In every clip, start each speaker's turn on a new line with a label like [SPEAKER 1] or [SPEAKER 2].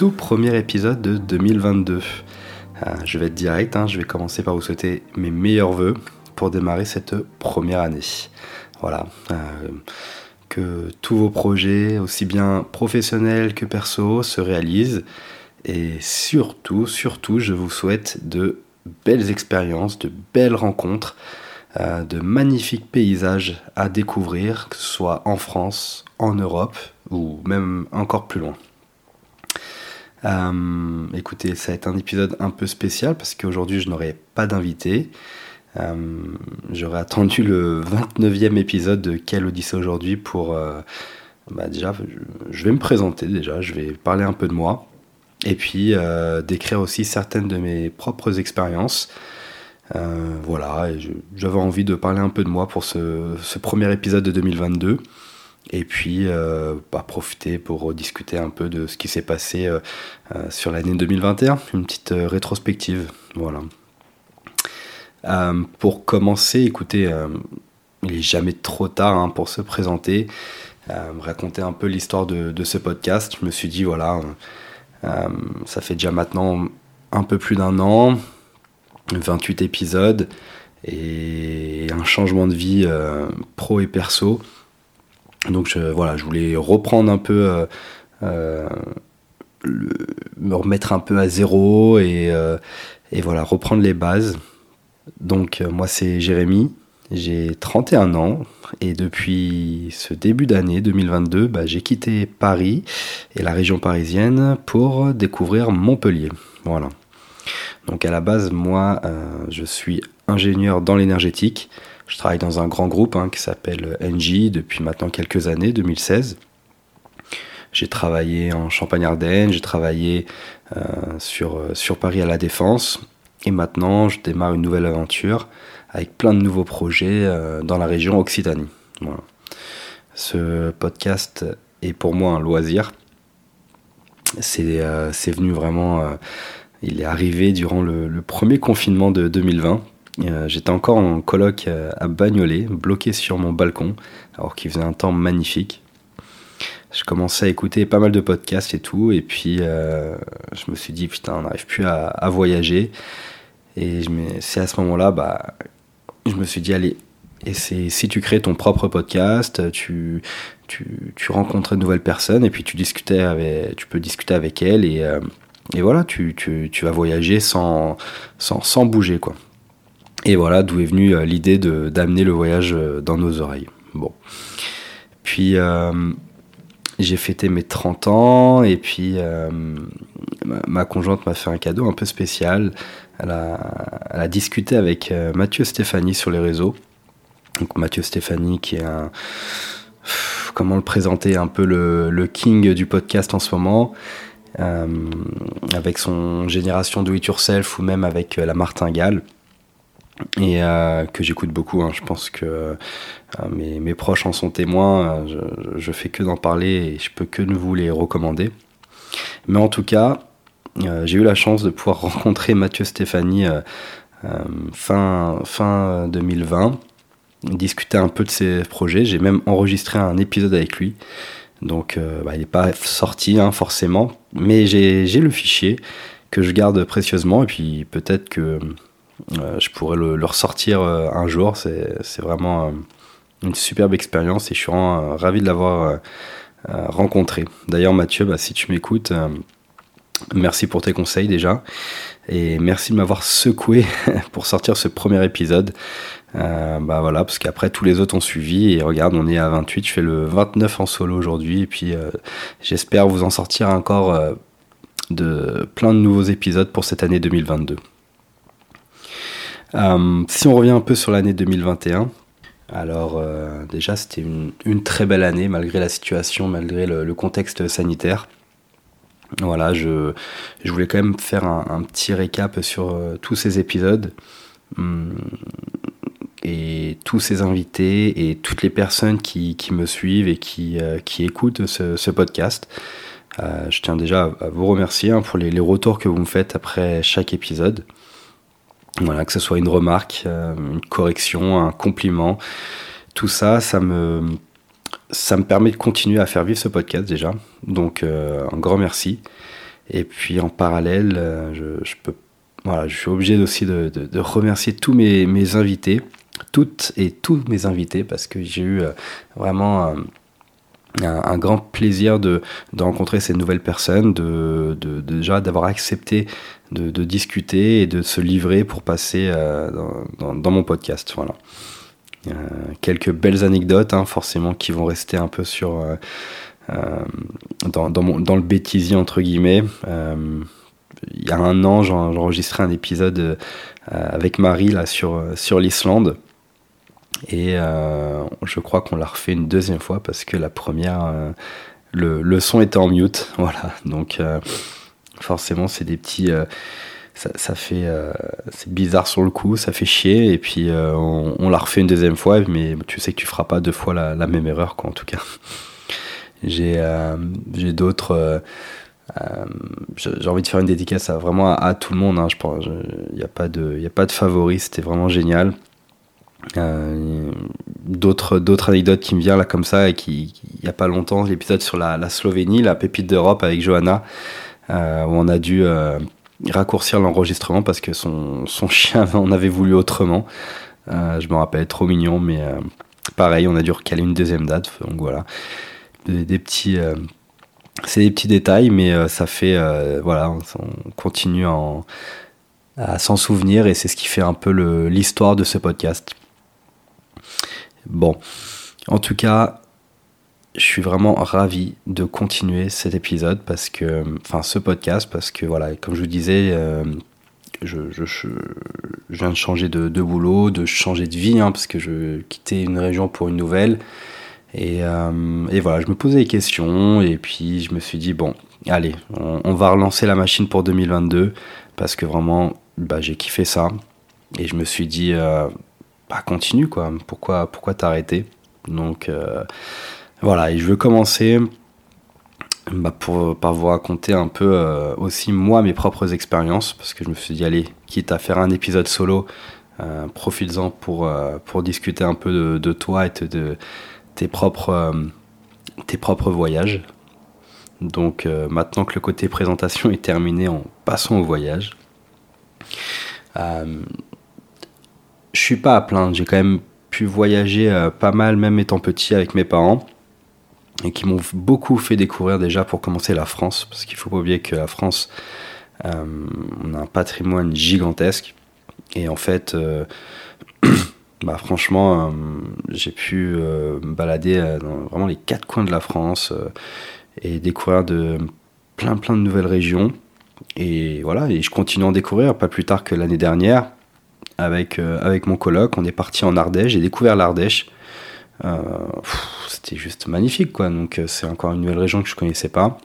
[SPEAKER 1] tout premier épisode de 2022. Euh, je vais être direct, hein, je vais commencer par vous souhaiter mes meilleurs voeux pour démarrer cette première année. Voilà. Euh, que tous vos projets, aussi bien professionnels que perso, se réalisent. Et surtout, surtout, je vous souhaite de belles expériences, de belles rencontres, euh, de magnifiques paysages à découvrir, que ce soit en France, en Europe ou même encore plus loin. Euh, écoutez, ça va être un épisode un peu spécial parce qu'aujourd'hui je n'aurai pas d'invité. Euh, j'aurais attendu le 29e épisode de Quelle Odyssée aujourd'hui pour... Euh, bah déjà, je vais me présenter déjà, je vais parler un peu de moi et puis décrire aussi certaines de mes propres expériences. voilà, j'avais envie de parler un peu de moi pour ce, ce premier épisode de 2022 et puis euh, bah, profiter pour discuter un peu de ce qui s'est passé euh, euh, sur l'année 2021, une petite rétrospective. Voilà. pour commencer, écoutez, il n'est jamais trop tard hein, pour se présenter, raconter un peu l'histoire de, ce podcast. Je me suis dit, voilà, ça fait déjà maintenant un peu plus d'un an, 28 épisodes et un changement de vie pro et perso. Donc je, voilà, je voulais reprendre un peu, euh, euh, me remettre un peu à zéro et, euh, voilà, reprendre les bases. Donc moi c'est Jérémy, j'ai 31 ans et depuis ce début d'année 2022, bah, j'ai quitté Paris et la région parisienne pour découvrir Montpellier. Voilà. Donc à la base, moi, je suis ingénieur dans l'énergétique. Je travaille dans un grand groupe hein, qui s'appelle NJ depuis maintenant quelques années, 2016. J'ai travaillé en Champagne-Ardenne, j'ai travaillé euh, sur, euh, sur Paris à la Défense. Et maintenant, je démarre une nouvelle aventure avec plein de nouveaux projets euh, dans la région Occitanie. Ce podcast est pour moi un loisir. C'est venu vraiment, il est arrivé durant le, le premier confinement de 2020 euh, j'étais encore en coloc euh, à Bagnolet, bloqué sur mon balcon, alors qu'il faisait un temps magnifique. Je commençais à écouter pas mal de podcasts et tout, et puis euh, je me suis dit, putain, on n'arrive plus à, voyager. Et c'est à ce moment-là, bah, je me suis dit, allez, et si tu crées ton propre podcast, tu, tu, rencontres de nouvelles personnes, et puis tu, discutais tu peux discuter avec elles, et, et voilà, tu, tu, tu, vas voyager sans, sans, sans bouger, quoi. Et voilà d'où est venue euh, l'idée d'amener le voyage euh, dans nos oreilles. Bon. Puis euh, j'ai fêté mes 30 ans et puis ma, conjointe m'a fait un cadeau un peu spécial. Elle a, discuté avec Mathieu Stéphanie sur les réseaux. Donc Mathieu Stéphanie qui est un... Comment le présenter Un peu le, king du podcast en ce moment. avec son génération do it yourself ou même avec la martingale et euh, que j'écoute beaucoup. Hein. Je pense que euh, mes, proches en sont témoins. Je, je fais que d'en parler et je peux que vous les recommander. Mais en tout cas, euh, j'ai eu la chance de pouvoir rencontrer Mathieu Stéphanie fin, fin 2020, discuter un peu de ses projets. J'ai même enregistré un épisode avec lui. Donc bah, il n'est pas sorti hein, forcément, mais j'ai le fichier que je garde précieusement et puis peut-être que euh, je pourrais le, ressortir euh, un jour. C'est vraiment euh, une superbe expérience et je suis vraiment ravi de l'avoir rencontré. D'ailleurs, Mathieu, bah, si tu m'écoutes, merci pour tes conseils déjà. Et merci de m'avoir secoué pour sortir ce premier épisode. bah voilà, parce qu'après tous les autres ont suivi. Et regarde, on est à 28, je fais le 29 en solo aujourd'hui. Et puis j'espère vous en sortir encore de plein de nouveaux épisodes pour cette année 2022. Euh, si on revient un peu sur l'année 2021, alors euh, déjà c'était une, très belle année malgré la situation, malgré le, contexte sanitaire. Voilà, je, je voulais quand même faire un, petit récap sur tous ces épisodes. Hum, et tous ces invités et toutes les personnes qui, qui me suivent et qui, qui écoutent ce, podcast. Euh, je tiens déjà à vous remercier hein, pour les, retours que vous me faites après chaque épisode. Voilà, que ce soit une remarque, euh, une correction, un compliment, tout ça, ça me, ça me permet de continuer à faire vivre ce podcast déjà. Donc euh, un grand merci. Et puis en parallèle, je, je, peux, voilà, je suis obligé aussi de, de, de remercier tous mes, mes, invités, toutes et tous mes invités, parce que j'ai eu vraiment un, grand plaisir de, rencontrer ces nouvelles personnes, de, déjà d'avoir accepté de, discuter et de se livrer pour passer euh, dans, mon podcast. Voilà. Euh, quelques belles anecdotes, hein, forcément, qui vont rester un peu sur euh, dans, le bêtisier entre guillemets. il y a un an, j'enregistrais un épisode avec Marie là sur l'Islande. Et euh, je crois qu'on l'a refait une deuxième fois parce que la première, euh, le, le, son était en mute. Voilà. Donc, euh, forcément, c'est des petits. Ça, ça, fait. c'est bizarre sur le coup, ça fait chier. Et puis, on, on l'a refait une deuxième fois, mais tu sais que tu feras pas deux fois la, la même erreur, quoi, en tout cas. J'ai j'ai d'autres. j'ai envie de faire une dédicace à, vraiment à, tout le monde. Hein, je pense. Il n'y a pas de, il a pas de favori. C'était vraiment génial. Euh, d'autres anecdotes qui me viennent là comme ça et qui il y a pas longtemps l'épisode sur la, Slovénie la pépite d'Europe avec Johanna euh, où on a dû euh, raccourcir l'enregistrement parce que son, chien en avait voulu autrement. Je me rappelle trop mignon mais pareil on a dû recaler une deuxième date. Donc voilà. C'est des petits détails mais ça fait voilà on, on continue à s'en souvenir et c'est ce qui fait un peu l'histoire de ce podcast Bon, en tout cas, je suis vraiment ravi de continuer cet épisode parce que, enfin, ce podcast parce que voilà, comme je vous disais, euh, je, viens de changer de, boulot, de changer de vie, hein, parce que je quittais une région pour une nouvelle. Et, euh, et, voilà, je me posais des questions et puis je me suis dit, bon, allez, on, va relancer la machine pour 2022 parce que vraiment, bah, j'ai kiffé ça. Et je me suis dit, euh, bah, continue quoi. Pourquoi, pourquoi t'arrêter? Donc euh, voilà, et je veux commencer bah, pour, par vous raconter un peu euh, aussi moi mes propres expériences, parce que je me suis dit, allez, quitte à faire un épisode solo, euh, profites-en pour, euh, discuter un peu de, toi et de, tes, propres, tes propres voyages. Donc maintenant que le côté présentation est terminé, en passant au voyage. Je suis pas à plaindre. J'ai quand même pu voyager euh, pas mal, même étant petit, avec mes parents, et qui m'ont beaucoup fait découvrir déjà pour commencer la France, parce qu'il faut pas oublier que la France, euh, on a un patrimoine gigantesque, et en fait, euh, bah, franchement, j'ai pu me balader dans vraiment les quatre coins de la France et découvrir de plein plein de nouvelles régions. Et voilà, et je continue à en découvrir, pas plus tard que l'année dernière avec, euh, avec mon coloc. On est parti en Ardèche, j'ai découvert l'Ardèche. Euh, c'était juste magnifique, quoi. Donc, euh, c'est encore une nouvelle région que je connaissais pas.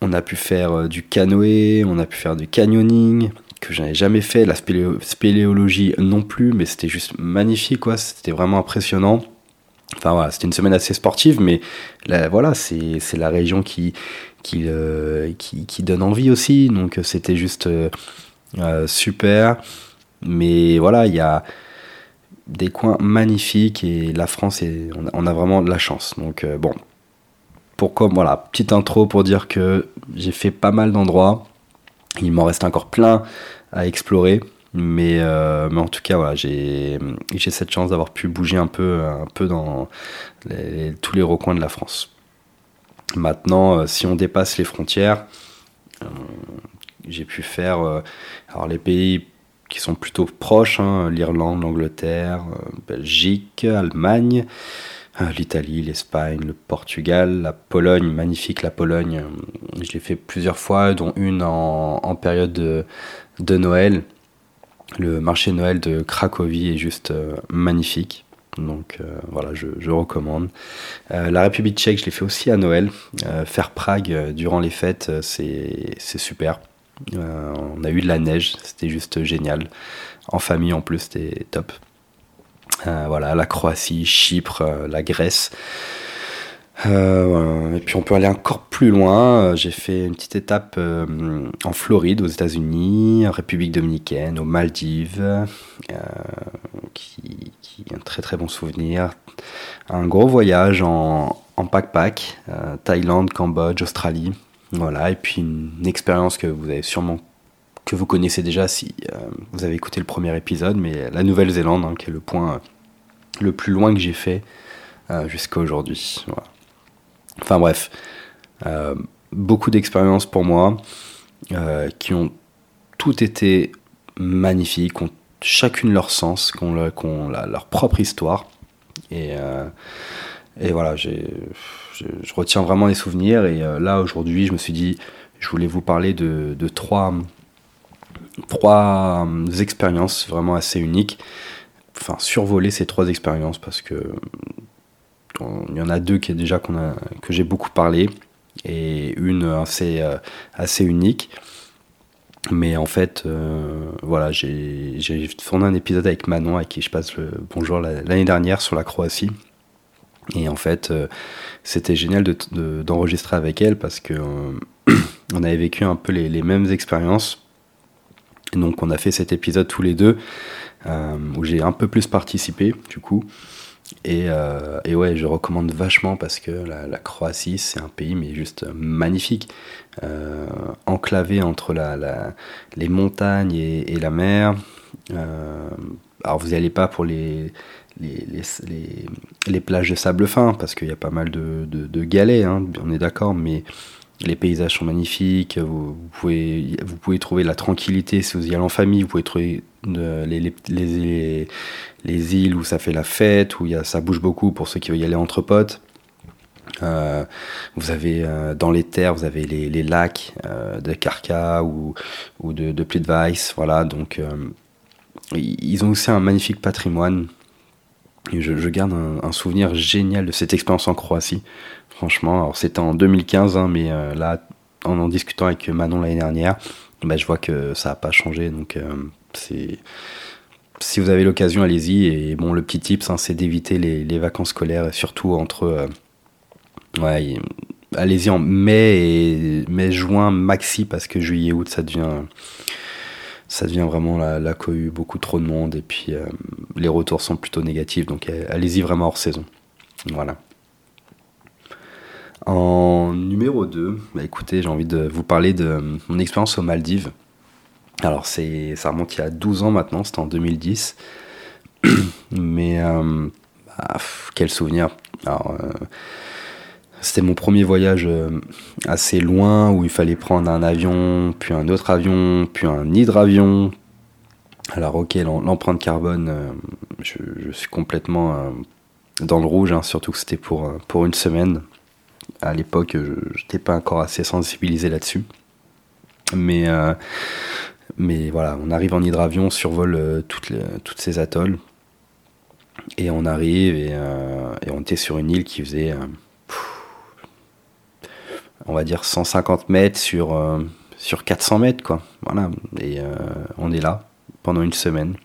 [SPEAKER 1] On a pu faire du canoë, on a pu faire du canyoning, que je n'avais jamais fait, la spéléologie non plus, mais c'était juste magnifique, quoi. C'était vraiment impressionnant. Enfin voilà, c'était une semaine assez sportive, mais voilà, c'est la région qui, qui, qui, donne envie aussi, donc c'était juste super. Mais voilà, il y a des coins magnifiques et la France, on, a, vraiment de la chance. Donc euh, bon, pourquoi voilà, petite intro pour dire que j'ai fait pas mal d'endroits. Il m'en reste encore plein à explorer. Mais, euh, en tout cas, voilà, j'ai cette chance d'avoir pu bouger un peu, un peu dans tous les recoins de la France. Maintenant, euh, si on dépasse les frontières, j'ai pu faire alors les pays qui sont plutôt proches, hein, l'Irlande, l'Angleterre, euh, Belgique, Allemagne, euh, l'Italie, l'Espagne, le Portugal, la Pologne, magnifique la Pologne. Euh, je l'ai fait plusieurs fois, dont une en, période de, de, Noël. Le marché Noël de Cracovie est juste magnifique. Donc voilà, je, recommande. la République tchèque, je l'ai fait aussi à Noël. faire Prague durant les fêtes, c'est super. On a eu de la neige, c'était juste génial. En famille en plus, c'était top. voilà, la Croatie, Chypre, la Grèce. Euh, et puis on peut aller encore plus loin. Euh, j'ai fait une petite étape euh, en Floride, aux États-Unis, en République dominicaine, aux Maldives, qui, est un très très bon souvenir. Un gros voyage en, en backpack, Thaïlande, Cambodge, Australie. Voilà, et puis une, expérience que vous avez sûrement que vous connaissez déjà si vous avez écouté le premier épisode, mais la Nouvelle-Zélande, hein, qui est le point le plus loin que j'ai fait jusqu'à aujourd'hui. Enfin bref, euh, beaucoup d'expériences pour moi euh, qui ont toutes été magnifiques, ont chacune leur sens, qui ont, leur propre histoire. Et, euh, et voilà, je, retiens vraiment les souvenirs. Et là, aujourd'hui, je me suis dit, je voulais vous parler de, trois, trois expériences vraiment assez uniques. Enfin, survoler ces trois expériences parce que il y en a deux qui déjà qu'on a, que j'ai beaucoup parlé et une assez, euh, assez unique. Mais en fait, euh, voilà, j'ai tourné un épisode avec Manon, à qui je passe le bonjour l'année dernière sur la Croatie. Et en fait, euh, c'était génial d'enregistrer de, avec elle parce que on avait vécu un peu les, mêmes expériences. Et donc, on a fait cet épisode tous les deux où j'ai un peu plus participé, du coup. Euh, et, ouais, je recommande vachement parce que la, Croatie, c'est un pays mais juste magnifique, euh, enclavé entre la, les montagnes et, la mer. Euh, alors vous n'y allez pas pour les, les, les, les, plages de sable fin parce qu'il y a pas mal de, de, galets, hein, on est d'accord, mais les paysages sont magnifiques, vous, pouvez, vous pouvez trouver la tranquillité si vous y allez en famille, vous pouvez trouver les, les, les, îles où ça fait la fête, où y a, ça bouge beaucoup pour ceux qui veulent y aller entre potes. Euh, vous avez euh, dans les terres, vous avez les, les lacs euh, de Karka ou, ou de, de Plitvice, voilà. Donc, ils ont aussi un magnifique patrimoine. Je, garde un, souvenir génial de cette expérience en Croatie. Franchement, alors c'était en 2015, hein, mais là, en en discutant avec Manon l'année dernière, bah, je vois que ça n'a pas changé. Donc, c'est si vous avez l'occasion, allez-y. Et bon, le petit tips, hein, c'est d'éviter les, vacances scolaires, surtout entre. Euh, allez-y en mai et mai, juin maxi, parce que juillet, août, ça devient. Ça devient vraiment la, la cohue, beaucoup trop de monde, et puis euh, les retours sont plutôt négatifs, donc euh, allez-y vraiment hors saison. Voilà. En numéro 2, bah écoutez, j'ai envie de vous parler de mon expérience aux Maldives. Alors c'est, ça remonte il y a 12 ans maintenant, c'était en 2010. Mais euh, bah, quel souvenir. Alors, euh, c'était mon premier voyage euh, assez loin où il fallait prendre un avion, puis un autre avion, puis un hydravion. Alors ok, l'empreinte carbone, je, suis complètement dans le rouge, hein, surtout que c'était pour, pour une semaine. À l'époque, je n'étais pas encore assez sensibilisé là-dessus. Mais mais voilà, on arrive en hydravion, on survole euh, toutes, toutes ces atolls. Et on arrive et, euh, on était sur une île qui faisait, euh, on va dire, 150 mètres sur, sur 400 mètres, quoi. Voilà. Et on est là pendant une semaine.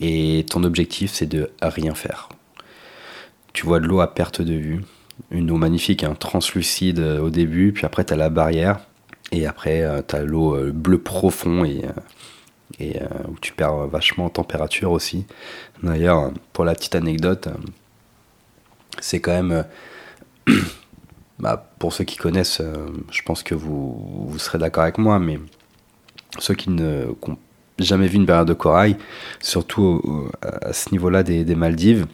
[SPEAKER 1] Et ton objectif, c'est de rien faire. Tu vois de l'eau à perte de vue. Une eau magnifique, hein, translucide au début, puis après, tu la barrière et après, euh, tu as l'eau euh, bleu profond et, euh, et où tu perds vachement en température aussi. D'ailleurs, pour la petite anecdote, c'est quand même. bah, pour ceux qui connaissent, je pense que vous, serez d'accord avec moi, mais ceux qui n'ont jamais vu une barrière de corail, surtout à ce niveau-là des, Maldives,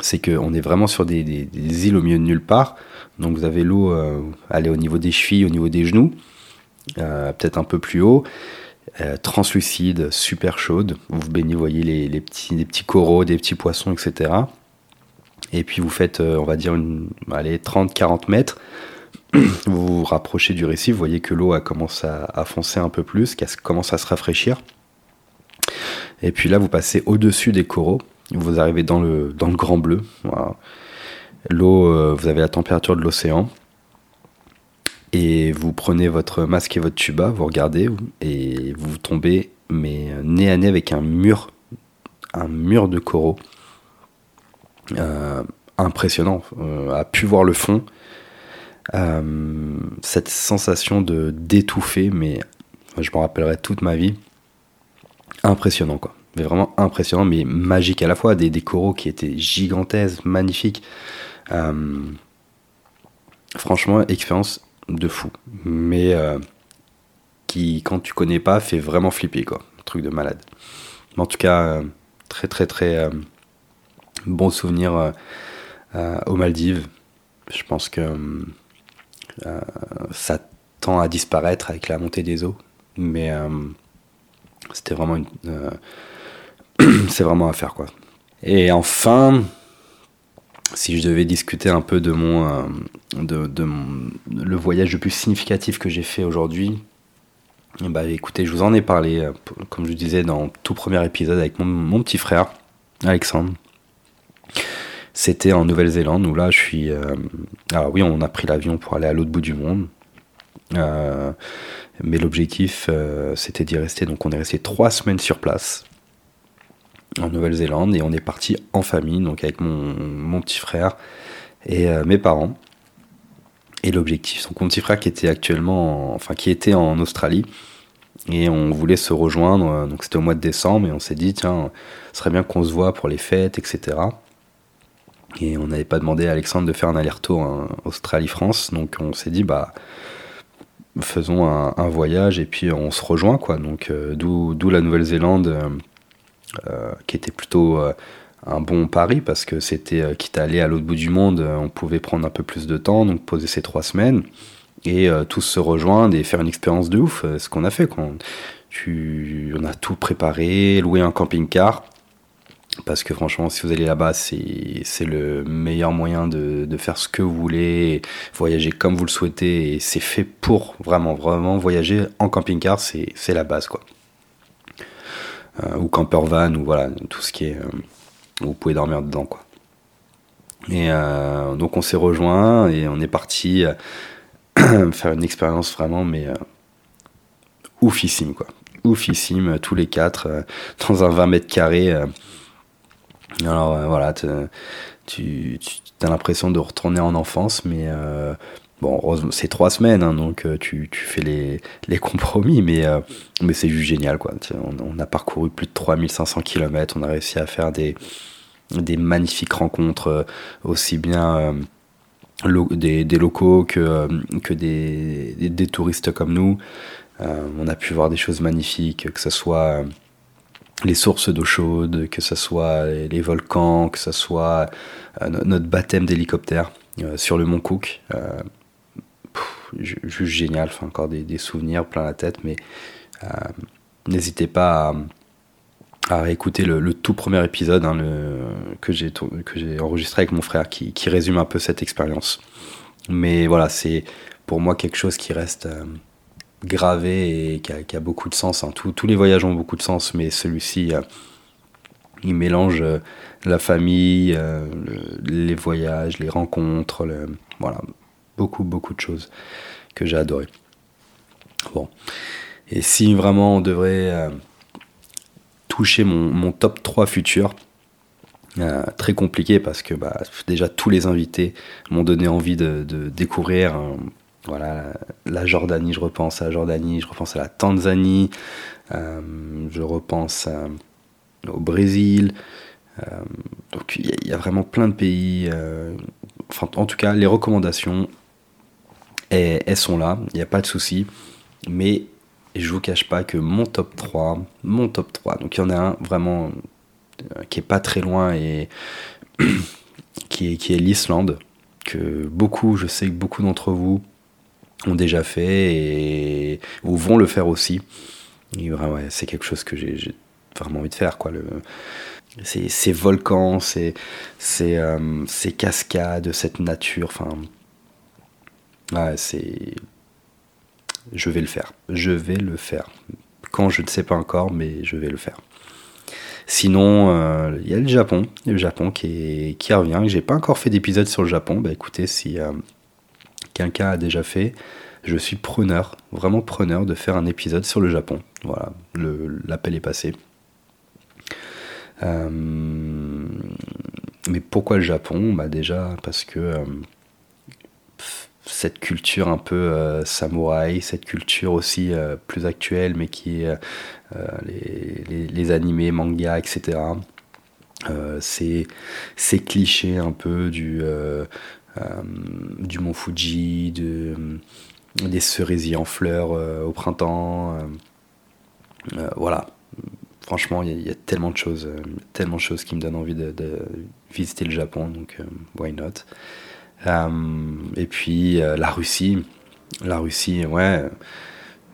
[SPEAKER 1] c'est qu'on est vraiment sur des, îles au milieu de nulle part. Donc vous avez l'eau euh, aller au niveau des chevilles, au niveau des genoux, euh, peut-être un peu plus haut. Euh, translucide, super chaude. Vous baignez, vous voyez les, petits coraux, des petits poissons, etc. Et puis vous faites, on va dire, allez, 30-40 mètres. vous vous rapprochez du récif, vous voyez que l'eau commence à, à, foncer un peu plus, qu'elle commence à se rafraîchir. Et puis là, vous passez au-dessus des coraux. Vous arrivez dans le, dans le Grand Bleu. L'eau, vous avez la température de l'océan. Et vous prenez votre masque et votre tuba, vous regardez et vous tombez mais nez à nez avec un mur, un mur de coraux euh, impressionnant. Euh, a pu voir le fond, euh, cette sensation de d'étouffer, mais je m'en rappellerai toute ma vie. Impressionnant quoi, mais vraiment impressionnant, mais magique à la fois. Des, coraux qui étaient gigantesques, magnifiques. franchement, expérience de fou. Mais euh, qui, quand tu connais pas, fait vraiment flipper, quoi. Truc de malade. Mais en tout cas, euh, très, très, très euh, bon souvenir aux Maldives. Je pense que ça tend à disparaître avec la montée des eaux. Mais c'était vraiment c'est vraiment à faire, quoi. Et enfin, si je devais discuter un peu de mon, euh, de, le voyage le plus significatif que j'ai fait aujourd'hui, bah écoutez, je vous en ai parlé, euh, comme je disais dans le tout premier épisode avec mon, petit frère, Alexandre. C'était en Nouvelle-Zélande où là je suis. Euh, alors oui, on a pris l'avion pour aller à l'autre bout du monde. mais l'objectif c'était d'y rester. Donc on est resté trois semaines sur place en Nouvelle-Zélande et on est parti en famille, donc avec mon, petit frère et euh, mes parents. Et l'objectif, donc mon petit frère qui était actuellement, enfin qui était en Australie et on voulait se rejoindre, euh, donc c'était au mois de décembre et on s'est dit tiens, ce serait bien qu'on se voit pour les fêtes, etc. Et on n'avait pas demandé à Alexandre de faire un aller-retour en Australie-France, donc on s'est dit bah faisons un, voyage et puis on se rejoint quoi. Donc euh, d'où la Nouvelle-Zélande euh, qui était plutôt euh, un bon pari parce que c'était, euh, quitte à aller à l'autre bout du monde, on pouvait prendre un peu plus de temps, donc poser ces trois semaines et tous se rejoindre et faire une expérience de ouf. ce qu'on a fait. Quand tu, on a tout préparé, loué un camping-car. Parce que franchement, si vous allez là-bas, c'est le meilleur moyen de, de, faire ce que vous voulez, voyager comme vous le souhaitez. Et c'est fait pour vraiment, vraiment voyager en camping-car, c'est la base. quoi. Euh, ou camper van, ou voilà, tout ce qui est. Euh, vous pouvez dormir dedans, quoi. Et euh, donc on s'est rejoint et on est parti faire une expérience vraiment, mais oufissime, quoi. Oufissime, tous les quatre, dans un 20 mètres carrés. Alors voilà, tu, as l'impression de retourner en enfance, mais Bon, c'est trois semaines, hein, donc euh, tu, fais les, compromis, mais, euh, c'est juste génial. Quoi. On, a parcouru plus de 3500 km, on a réussi à faire des, magnifiques rencontres, euh, aussi bien des, locaux que, des, touristes comme nous. on a pu voir des choses magnifiques, que ce soit les sources d'eau chaude, que ce soit les, volcans, que ce soit notre baptême d'hélicoptère sur le mont Cook juste génial, encore des, souvenirs plein la tête, mais euh, n'hésitez pas à, à réécouter le, tout premier épisode hein, que j'ai enregistré avec mon frère qui, résume un peu cette expérience. Mais voilà, c'est pour moi quelque chose qui reste euh, gravé et qui a, beaucoup de sens. Hein. tous les voyages ont beaucoup de sens, mais celui-ci, euh, il mélange la famille, les voyages, les rencontres, voilà, beaucoup, beaucoup de choses que j'ai adoré. Bon. Et si vraiment on devrait euh, toucher mon, top 3 futur, euh, très compliqué parce que bah, déjà tous les invités m'ont donné envie de, découvrir euh, voilà, la Jordanie, je repense à la Jordanie, je repense à la Tanzanie, je repense au Brésil. donc il y, a vraiment plein de pays. en tout cas, les recommandations, elles sont là, il n'y a pas de souci. Mais je vous cache pas que mon top 3, mon top 3, donc il y en a un vraiment euh, qui est pas très loin et qui est, qui est l'Islande, que beaucoup, je sais que beaucoup d'entre vous ont déjà fait et ou vont le faire aussi. C'est quelque chose que j'ai vraiment envie de faire. Quoi, ces, volcans, ces, ces, euh, cascades, cette nature, Ouais, c'est. Je vais le faire. Je vais le faire. Quand je ne sais pas encore, mais je vais le faire. Sinon, euh, il y a le Japon, le Japon qui, qui revient. J'ai pas encore fait d'épisode sur le Japon. Bah écoutez, si euh, quelqu'un a déjà fait, je suis preneur, vraiment preneur de faire un épisode sur le Japon. Voilà, l'appel est passé. Euh, mais pourquoi le Japon? Bah Déjà parce que cette culture un peu euh, samouraï, cette culture aussi euh, plus actuelle, mais qui est euh, les, les, animés, mangas, etc. c'est ces un peu du, du mont Fuji, de, des cerisiers en fleurs au printemps. voilà. Franchement, il y, a tellement de choses, tellement de choses qui me donnent envie de, de visiter le Japon, donc why not? Euh, et puis euh, la Russie. La Russie, ouais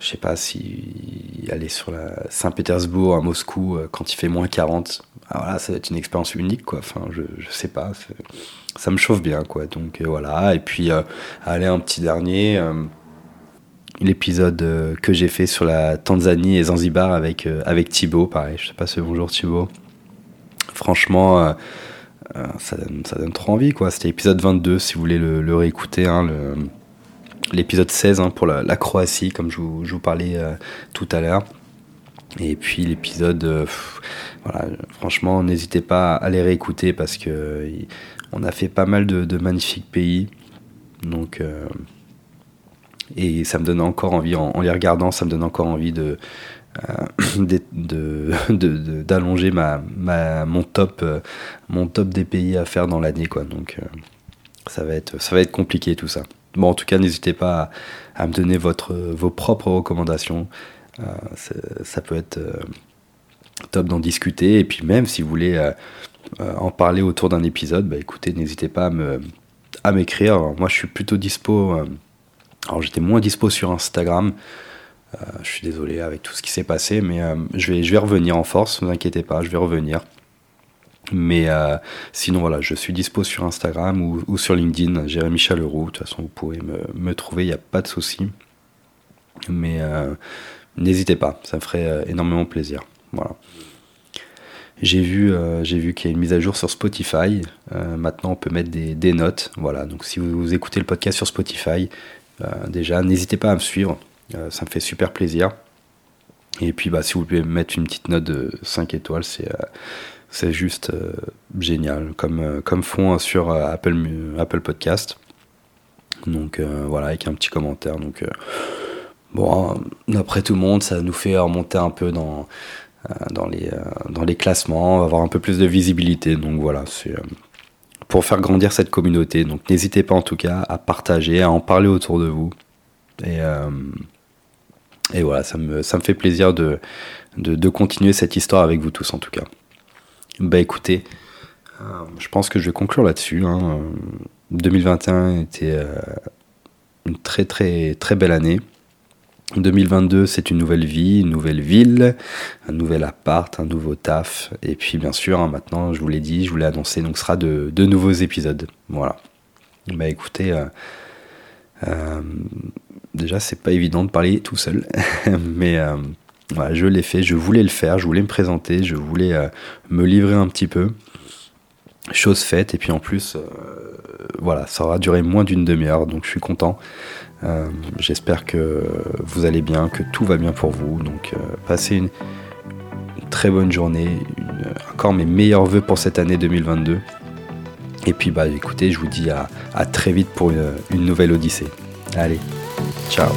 [SPEAKER 1] je sais pas si aller sur la Saint-Pétersbourg à Moscou euh, quand il fait moins 40 ah, ça va être une expérience unique quoi enfin je, je sais pas ça me chauffe bien quoi donc voilà et puis aller un petit dernier l'épisode que j'ai fait sur la Tanzanie et Zanzibar avec avec Thibaut pareil je sais pas si bonjour Thibaut franchement euh, ça, donne, trop envie, quoi. C'était l'épisode 22, si vous voulez le, réécouter. Hein, l'épisode 16 hein, pour la, Croatie, comme je vous, parlais euh, tout à l'heure. Et puis l'épisode, euh, voilà, franchement, n'hésitez pas à les réécouter parce que on a fait pas mal de, magnifiques pays. Donc, et ça me donne encore envie, en, les regardant, ça me donne encore envie de, euh, d'allonger ma, mon, top, euh, mon top des pays à faire dans l'année. Quoi. Donc euh, ça, va être, ça va être compliqué tout ça. Bon, en tout cas, n'hésitez pas à, me donner vos propres recommandations. ça peut être top d'en discuter. Et puis même si vous voulez en parler autour d'un épisode, bah, écoutez, n'hésitez pas à m'écrire. Moi, je suis plutôt dispo. alors, j'étais moins dispo sur Instagram. Euh, je suis désolé avec tout ce qui s'est passé, mais euh, je vais revenir en force, ne vous inquiétez pas, je vais revenir. Mais euh, sinon, voilà, je suis dispo sur Instagram ou, sur LinkedIn, Jérémy Chaleroux. De toute façon, vous pouvez me, me trouver, il n'y a pas de souci. Mais n'hésitez pas, ça me ferait énormément plaisir. Voilà. J'ai vu, vu qu'il y a une mise à jour sur Spotify. maintenant, on peut mettre des, des, notes. Voilà, donc si vous, écoutez le podcast sur Spotify, déjà, n'hésitez pas à me suivre. Euh, ça me fait super plaisir. Et puis, bah, si vous pouvez mettre une petite note de 5 étoiles, c'est euh, c'est juste euh, génial, comme, comme font sur Apple, Apple Podcast. Donc voilà, avec un petit commentaire. Donc bon, d'après tout le monde, ça nous fait remonter un peu dans, dans, les, dans les classements, avoir un peu plus de visibilité. Donc voilà, c'est pour faire grandir cette communauté. Donc n'hésitez pas en tout cas à partager, à en parler autour de vous. Et, et voilà, ça me, ça me fait plaisir de, de, continuer cette histoire avec vous tous en tout cas. Bah écoutez, euh, je pense que je vais conclure là-dessus. 2021 hein. était euh, une très très très belle année. 2022, c'est une nouvelle vie, une nouvelle ville, un nouvel appart, un nouveau taf. Et puis, bien sûr, hein, maintenant, je vous l'ai dit, je vous l'ai annoncé, donc ce sera de, nouveaux épisodes. Voilà. Bah écoutez, euh, euh, déjà, c'est pas évident de parler tout seul, mais euh, je l'ai fait, je voulais le faire, je voulais me présenter, je voulais euh, me livrer un petit peu. Chose faite, et puis en plus, voilà, ça aura duré moins d'une demi-heure, donc je suis content. J'espère que vous allez bien, que tout va bien pour vous. Donc, passez une, très bonne journée, encore mes meilleurs voeux pour cette année 2022. Et puis bah écoutez, je vous dis à, très vite pour une nouvelle Odyssée. Allez, ciao